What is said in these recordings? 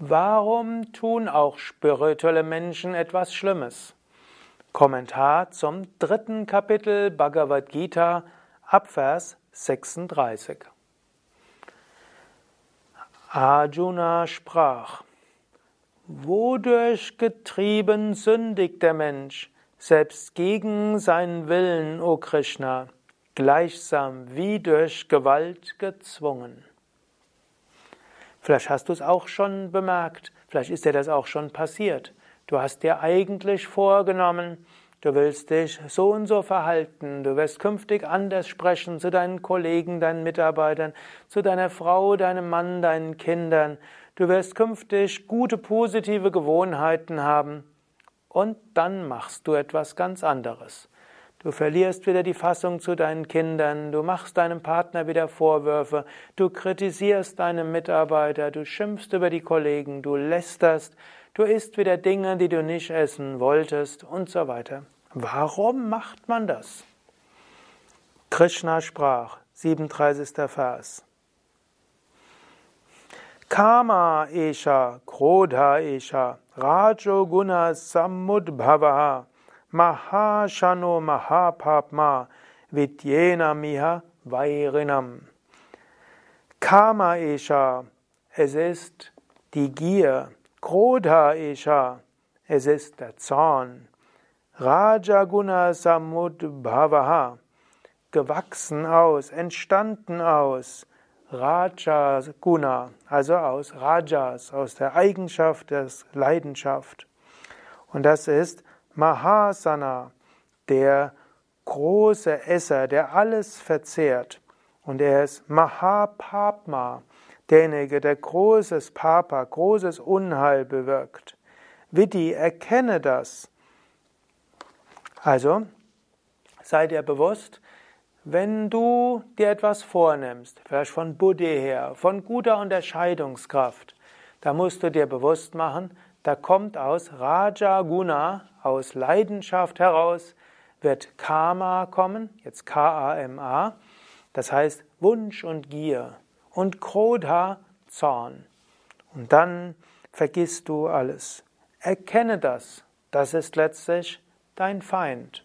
Warum tun auch spirituelle Menschen etwas Schlimmes? Kommentar zum dritten Kapitel Bhagavad Gita, Abvers 36. Arjuna sprach, Wodurch getrieben sündigt der Mensch, selbst gegen seinen Willen, o Krishna, gleichsam wie durch Gewalt gezwungen. Vielleicht hast du es auch schon bemerkt, vielleicht ist dir das auch schon passiert. Du hast dir eigentlich vorgenommen, du willst dich so und so verhalten, du wirst künftig anders sprechen zu deinen Kollegen, deinen Mitarbeitern, zu deiner Frau, deinem Mann, deinen Kindern. Du wirst künftig gute, positive Gewohnheiten haben und dann machst du etwas ganz anderes. Du verlierst wieder die Fassung zu deinen Kindern, du machst deinem Partner wieder Vorwürfe, du kritisierst deine Mitarbeiter, du schimpfst über die Kollegen, du lästerst, du isst wieder Dinge, die du nicht essen wolltest und so weiter. Warum macht man das? Krishna sprach, 37. Vers. Kama esha, Krodha esha, Rajoguna samudbhavaha Mahashano Mahapapma Vidyena Miha Vairinam. Kama Esha, es ist die Gier. Krodha Esha, es ist der Zorn. Rajaguna Samudbhavaha, gewachsen aus, entstanden aus. Rajaguna, also aus Rajas, aus der Eigenschaft der Leidenschaft. Und das ist Mahasana, der große Esser, der alles verzehrt. Und er ist Mahapapma, derjenige, der großes Papa, großes Unheil bewirkt. Vidi, erkenne das. Also, sei dir bewusst, wenn du dir etwas vornimmst, vielleicht von Buddhi her, von guter Unterscheidungskraft, da musst du dir bewusst machen, da kommt aus Raja Guna, aus Leidenschaft heraus, wird Karma kommen, jetzt K-A-M-A, das heißt Wunsch und Gier und Krodha, Zorn. Und dann vergisst du alles. Erkenne das, das ist letztlich dein Feind.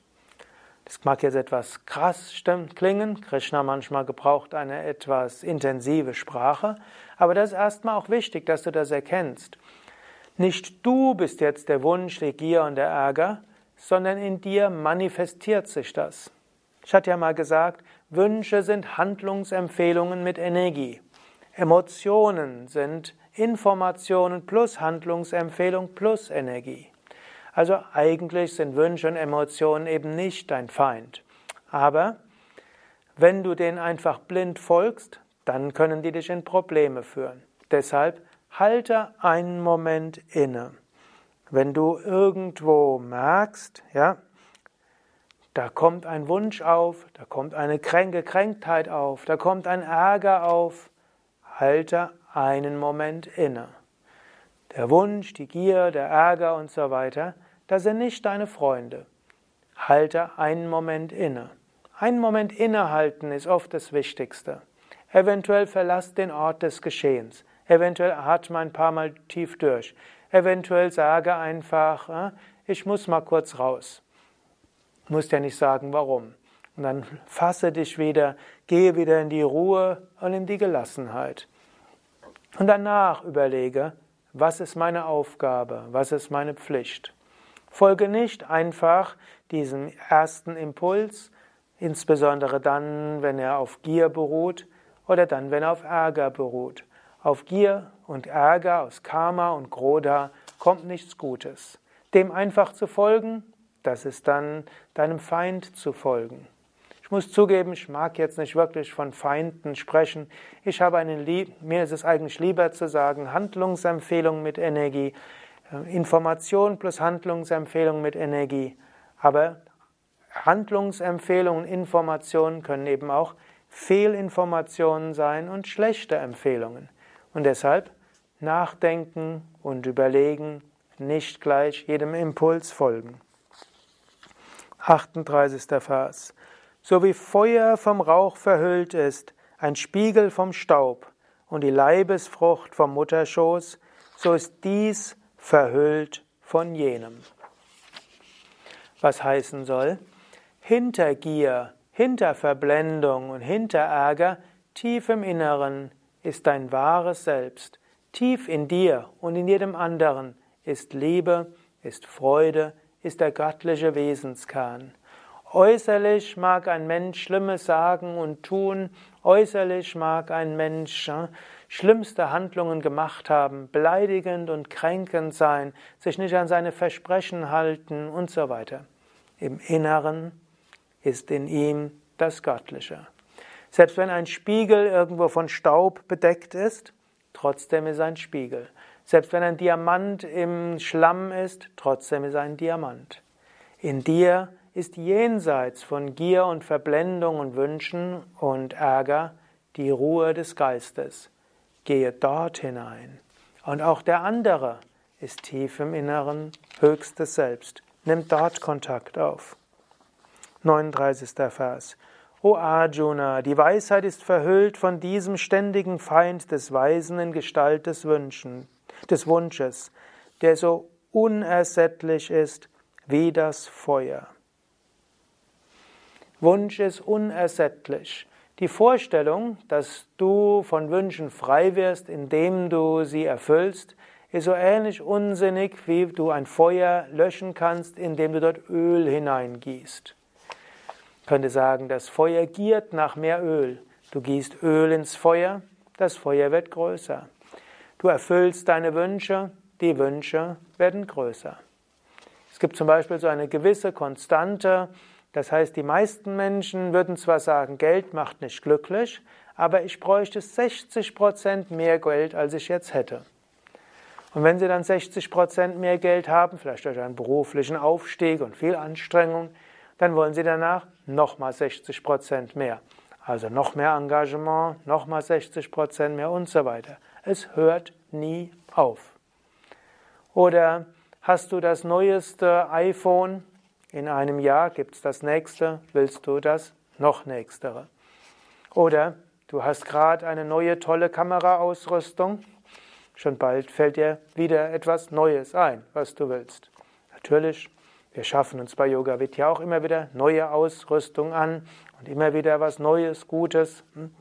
Das mag jetzt etwas krass klingen. Krishna manchmal gebraucht eine etwas intensive Sprache. Aber das ist erstmal auch wichtig, dass du das erkennst. Nicht du bist jetzt der Wunsch, die Gier und der Ärger, sondern in dir manifestiert sich das. Ich hatte ja mal gesagt, Wünsche sind Handlungsempfehlungen mit Energie. Emotionen sind Informationen plus Handlungsempfehlung plus Energie. Also eigentlich sind Wünsche und Emotionen eben nicht dein Feind. Aber wenn du denen einfach blind folgst, dann können die dich in Probleme führen. Deshalb halte einen Moment inne. Wenn du irgendwo merkst, ja, da kommt ein Wunsch auf, da kommt eine Kränktheit auf, da kommt ein Ärger auf, halte einen Moment inne. Der Wunsch, die Gier, der Ärger und so weiter, das sind nicht deine Freunde. Halte einen Moment inne. Einen Moment innehalten ist oft das Wichtigste. Eventuell verlass den Ort des Geschehens. Eventuell atme ein paar Mal tief durch. Eventuell sage einfach, äh, ich muss mal kurz raus. Du musst ja nicht sagen, warum. Und dann fasse dich wieder, gehe wieder in die Ruhe und in die Gelassenheit. Und danach überlege, was ist meine Aufgabe, was ist meine Pflicht. Folge nicht einfach diesem ersten Impuls, insbesondere dann, wenn er auf Gier beruht oder dann, wenn er auf Ärger beruht. Auf Gier und Ärger, aus Karma und Krodha kommt nichts Gutes. Dem einfach zu folgen, das ist dann deinem Feind zu folgen. Ich muss zugeben, ich mag jetzt nicht wirklich von Feinden sprechen. Ich habe einen Lieb mir ist es eigentlich lieber zu sagen, Handlungsempfehlung mit Energie, äh, Information plus Handlungsempfehlung mit Energie. Aber Handlungsempfehlungen, Informationen können eben auch Fehlinformationen sein und schlechte Empfehlungen. Und deshalb nachdenken und überlegen, nicht gleich jedem Impuls folgen. 38. Vers. So wie Feuer vom Rauch verhüllt ist, ein Spiegel vom Staub und die Leibesfrucht vom Mutterschoß, so ist dies verhüllt von jenem. Was heißen soll? Hinter Gier, hinter Verblendung und hinter Ärger, tief im Inneren ist dein wahres Selbst. Tief in dir und in jedem anderen ist Liebe, ist Freude, ist der göttliche Wesenskern. Äußerlich mag ein Mensch Schlimmes sagen und tun, äußerlich mag ein Mensch schlimmste Handlungen gemacht haben, beleidigend und kränkend sein, sich nicht an seine Versprechen halten und so weiter. Im Inneren ist in ihm das Göttliche. Selbst wenn ein Spiegel irgendwo von Staub bedeckt ist, trotzdem ist ein Spiegel. Selbst wenn ein Diamant im Schlamm ist, trotzdem ist ein Diamant. In dir ist jenseits von Gier und Verblendung und Wünschen und Ärger die Ruhe des Geistes. Gehe dort hinein. Und auch der andere ist tief im Inneren höchstes Selbst. Nimm dort Kontakt auf. 39. Vers. O Arjuna, die Weisheit ist verhüllt von diesem ständigen Feind des Weisen in Gestalt des, Wünschen, des Wunsches, der so unersättlich ist wie das Feuer. Wunsch ist unersättlich. Die Vorstellung, dass du von Wünschen frei wirst, indem du sie erfüllst, ist so ähnlich unsinnig, wie du ein Feuer löschen kannst, indem du dort Öl hineingießt. Könnte sagen, das Feuer giert nach mehr Öl. Du gießt Öl ins Feuer, das Feuer wird größer. Du erfüllst deine Wünsche, die Wünsche werden größer. Es gibt zum Beispiel so eine gewisse Konstante, das heißt, die meisten Menschen würden zwar sagen, Geld macht nicht glücklich, aber ich bräuchte 60 Prozent mehr Geld, als ich jetzt hätte. Und wenn Sie dann 60 Prozent mehr Geld haben, vielleicht durch einen beruflichen Aufstieg und viel Anstrengung, dann wollen Sie danach nochmal 60 Prozent mehr. Also noch mehr Engagement, nochmal 60 Prozent mehr und so weiter. Es hört nie auf. Oder hast du das neueste iPhone in einem Jahr gibt es das nächste, willst du das noch nächstere. Oder du hast gerade eine neue tolle Kameraausrüstung, schon bald fällt dir wieder etwas Neues ein, was du willst. Natürlich, wir schaffen uns bei Yoga Vidya auch immer wieder neue Ausrüstung an und immer wieder was Neues, Gutes. Hm?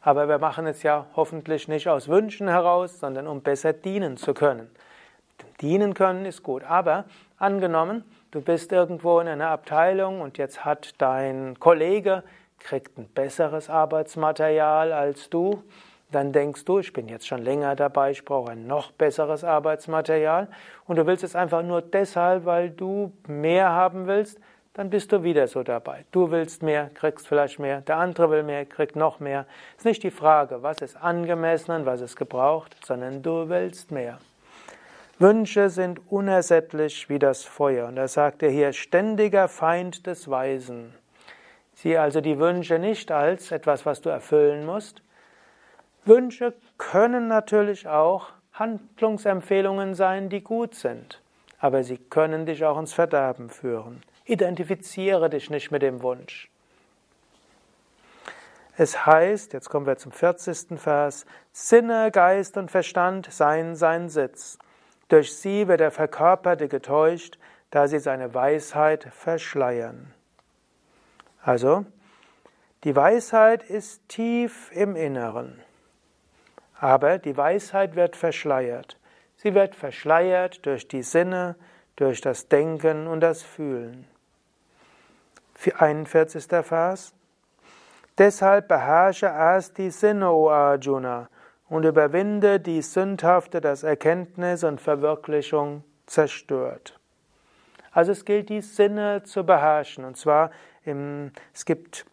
Aber wir machen es ja hoffentlich nicht aus Wünschen heraus, sondern um besser dienen zu können. Dienen können ist gut, aber angenommen, Du bist irgendwo in einer Abteilung und jetzt hat dein Kollege kriegt ein besseres Arbeitsmaterial als du. Dann denkst du, ich bin jetzt schon länger dabei, ich brauche ein noch besseres Arbeitsmaterial. Und du willst es einfach nur deshalb, weil du mehr haben willst, dann bist du wieder so dabei. Du willst mehr, kriegst vielleicht mehr, der andere will mehr, kriegt noch mehr. Es ist nicht die Frage, was ist angemessen und was ist gebraucht, sondern du willst mehr. Wünsche sind unersättlich wie das Feuer. Und da sagt er hier, ständiger Feind des Weisen. Sieh also die Wünsche nicht als etwas, was du erfüllen musst. Wünsche können natürlich auch Handlungsempfehlungen sein, die gut sind, aber sie können dich auch ins Verderben führen. Identifiziere dich nicht mit dem Wunsch. Es heißt, jetzt kommen wir zum 40. Vers, Sinne, Geist und Verstand seien sein Sitz. Durch sie wird der Verkörperte getäuscht, da sie seine Weisheit verschleiern. Also, die Weisheit ist tief im Inneren. Aber die Weisheit wird verschleiert. Sie wird verschleiert durch die Sinne, durch das Denken und das Fühlen. 41. Vers. Deshalb beherrsche erst die Sinne, O Arjuna, und überwinde die Sündhafte, das Erkenntnis und Verwirklichung zerstört. Also es gilt, die Sinne zu beherrschen. Und zwar, im, es gibt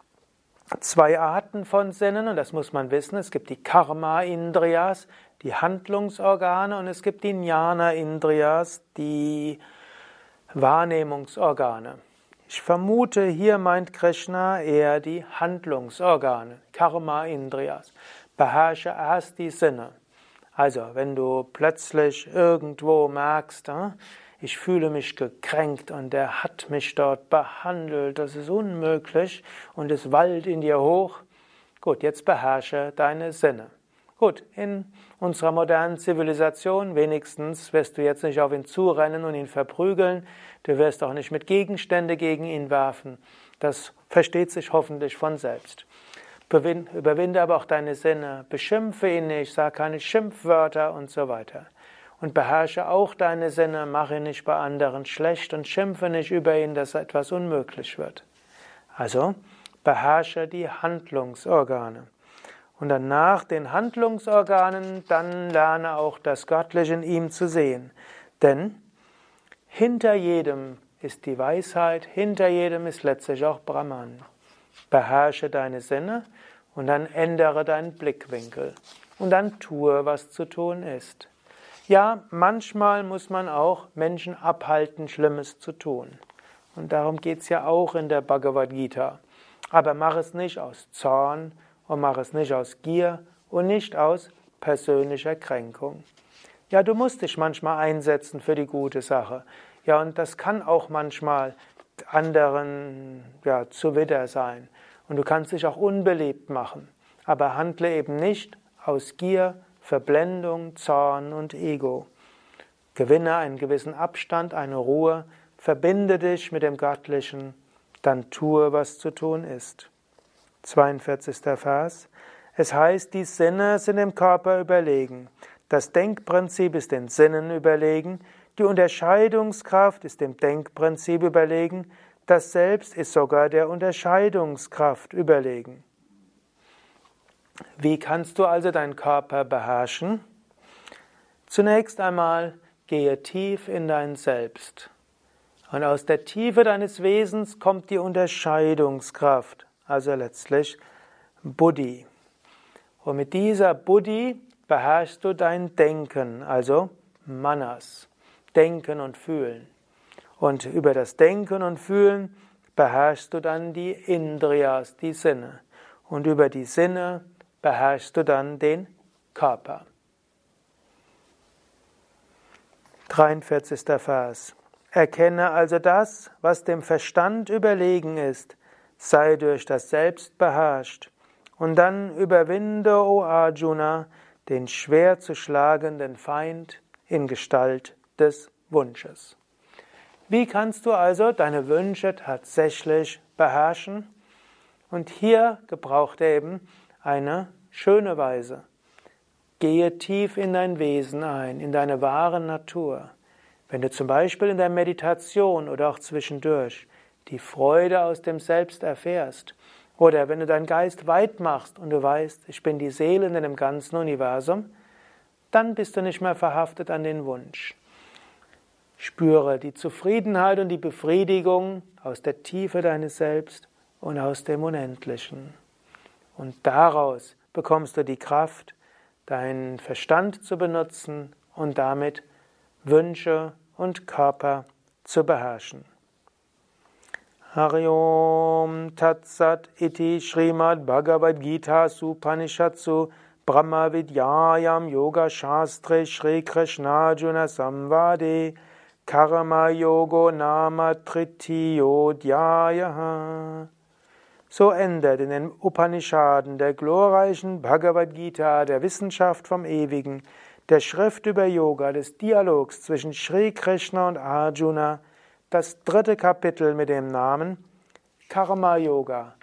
zwei Arten von Sinnen, und das muss man wissen. Es gibt die Karma-Indriyas, die Handlungsorgane, und es gibt die Jnana-Indriyas, die Wahrnehmungsorgane. Ich vermute, hier meint Krishna eher die Handlungsorgane, Karma-Indriyas beherrsche erst die Sinne. Also, wenn du plötzlich irgendwo merkst, hm, ich fühle mich gekränkt und der hat mich dort behandelt, das ist unmöglich und es wallt in dir hoch. Gut, jetzt beherrsche deine Sinne. Gut, in unserer modernen Zivilisation wenigstens wirst du jetzt nicht auf ihn zurennen und ihn verprügeln, du wirst auch nicht mit Gegenstände gegen ihn werfen. Das versteht sich hoffentlich von selbst. Überwinde aber auch deine Sinne, beschimpfe ihn nicht, sag keine Schimpfwörter und so weiter. Und beherrsche auch deine Sinne, mache nicht bei anderen schlecht und schimpfe nicht über ihn, dass etwas unmöglich wird. Also beherrsche die Handlungsorgane. Und dann nach den Handlungsorganen, dann lerne auch das Göttliche in ihm zu sehen. Denn hinter jedem ist die Weisheit, hinter jedem ist letztlich auch Brahman. Beherrsche deine Sinne und dann ändere deinen Blickwinkel und dann tue, was zu tun ist. Ja, manchmal muss man auch Menschen abhalten, Schlimmes zu tun. Und darum geht es ja auch in der Bhagavad Gita. Aber mach es nicht aus Zorn und mach es nicht aus Gier und nicht aus persönlicher Kränkung. Ja, du musst dich manchmal einsetzen für die gute Sache. Ja, und das kann auch manchmal anderen ja, zuwider sein. Und du kannst dich auch unbeliebt machen. Aber handle eben nicht aus Gier, Verblendung, Zorn und Ego. Gewinne einen gewissen Abstand, eine Ruhe, verbinde dich mit dem Göttlichen, dann tue, was zu tun ist. 42. Vers. Es heißt, die Sinne sind dem Körper überlegen. Das Denkprinzip ist den Sinnen überlegen. Die Unterscheidungskraft ist dem Denkprinzip überlegen. Das Selbst ist sogar der Unterscheidungskraft überlegen. Wie kannst du also deinen Körper beherrschen? Zunächst einmal gehe tief in dein Selbst. Und aus der Tiefe deines Wesens kommt die Unterscheidungskraft also letztlich Buddhi. Und mit dieser Buddhi beherrschst du dein Denken, also Manas, Denken und Fühlen. Und über das Denken und Fühlen beherrschst du dann die Indriyas, die Sinne. Und über die Sinne beherrschst du dann den Körper. 43. Vers. Erkenne also das, was dem Verstand überlegen ist, sei durch das Selbst beherrscht. Und dann überwinde, o Arjuna, den schwer zu schlagenden Feind in Gestalt des Wunsches. Wie kannst du also deine Wünsche tatsächlich beherrschen? Und hier gebraucht er eben eine schöne Weise. Gehe tief in dein Wesen ein, in deine wahre Natur. Wenn du zum Beispiel in der Meditation oder auch zwischendurch die Freude aus dem Selbst erfährst. Oder wenn du deinen Geist weit machst und du weißt, ich bin die Seele in dem ganzen Universum, dann bist du nicht mehr verhaftet an den Wunsch. Spüre die Zufriedenheit und die Befriedigung aus der Tiefe deines Selbst und aus dem Unendlichen. Und daraus bekommst du die Kraft, deinen Verstand zu benutzen und damit Wünsche und Körper zu beherrschen. Hariom Tatsat iti Srimad Bhagavad Gita Supanishatsu Brahma Vidyayam Yoga Shastre Shri Krishna Juna Samvade Karma Yogo Nama Tritiyodhyaya So endet in den Upanishaden der glorreichen Bhagavad Gita, der Wissenschaft vom Ewigen, der Schrift über Yoga, des Dialogs zwischen Shri Krishna und Arjuna, das dritte Kapitel mit dem Namen Karma Yoga,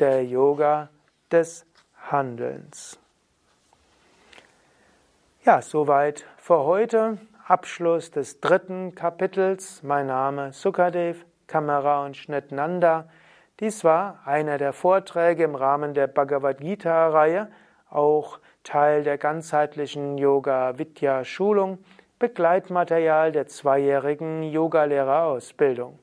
der Yoga des Handelns. Ja, soweit für heute. Abschluss des dritten Kapitels. Mein Name Sukadev, Kamera und Schnittnanda. Dies war einer der Vorträge im Rahmen der Bhagavad Gita-Reihe, auch Teil der ganzheitlichen Yoga-Vidya-Schulung Begleitmaterial der zweijährigen Yogalehrerausbildung.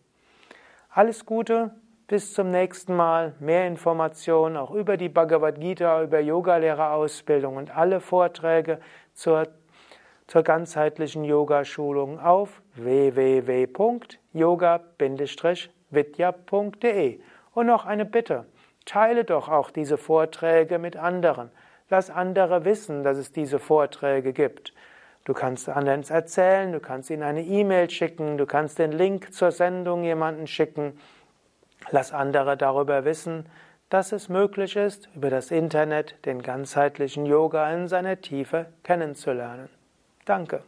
Alles Gute, bis zum nächsten Mal. Mehr Informationen auch über die Bhagavad Gita, über Yogalehrerausbildung und alle Vorträge zur, zur ganzheitlichen Yogaschulung auf www.yoga-vidya.de. Und noch eine Bitte. Teile doch auch diese Vorträge mit anderen. Lass andere wissen, dass es diese Vorträge gibt. Du kannst anderen erzählen, du kannst ihnen eine E-Mail schicken, du kannst den Link zur Sendung jemanden schicken. Lass andere darüber wissen, dass es möglich ist, über das Internet den ganzheitlichen Yoga in seiner Tiefe kennenzulernen. Danke.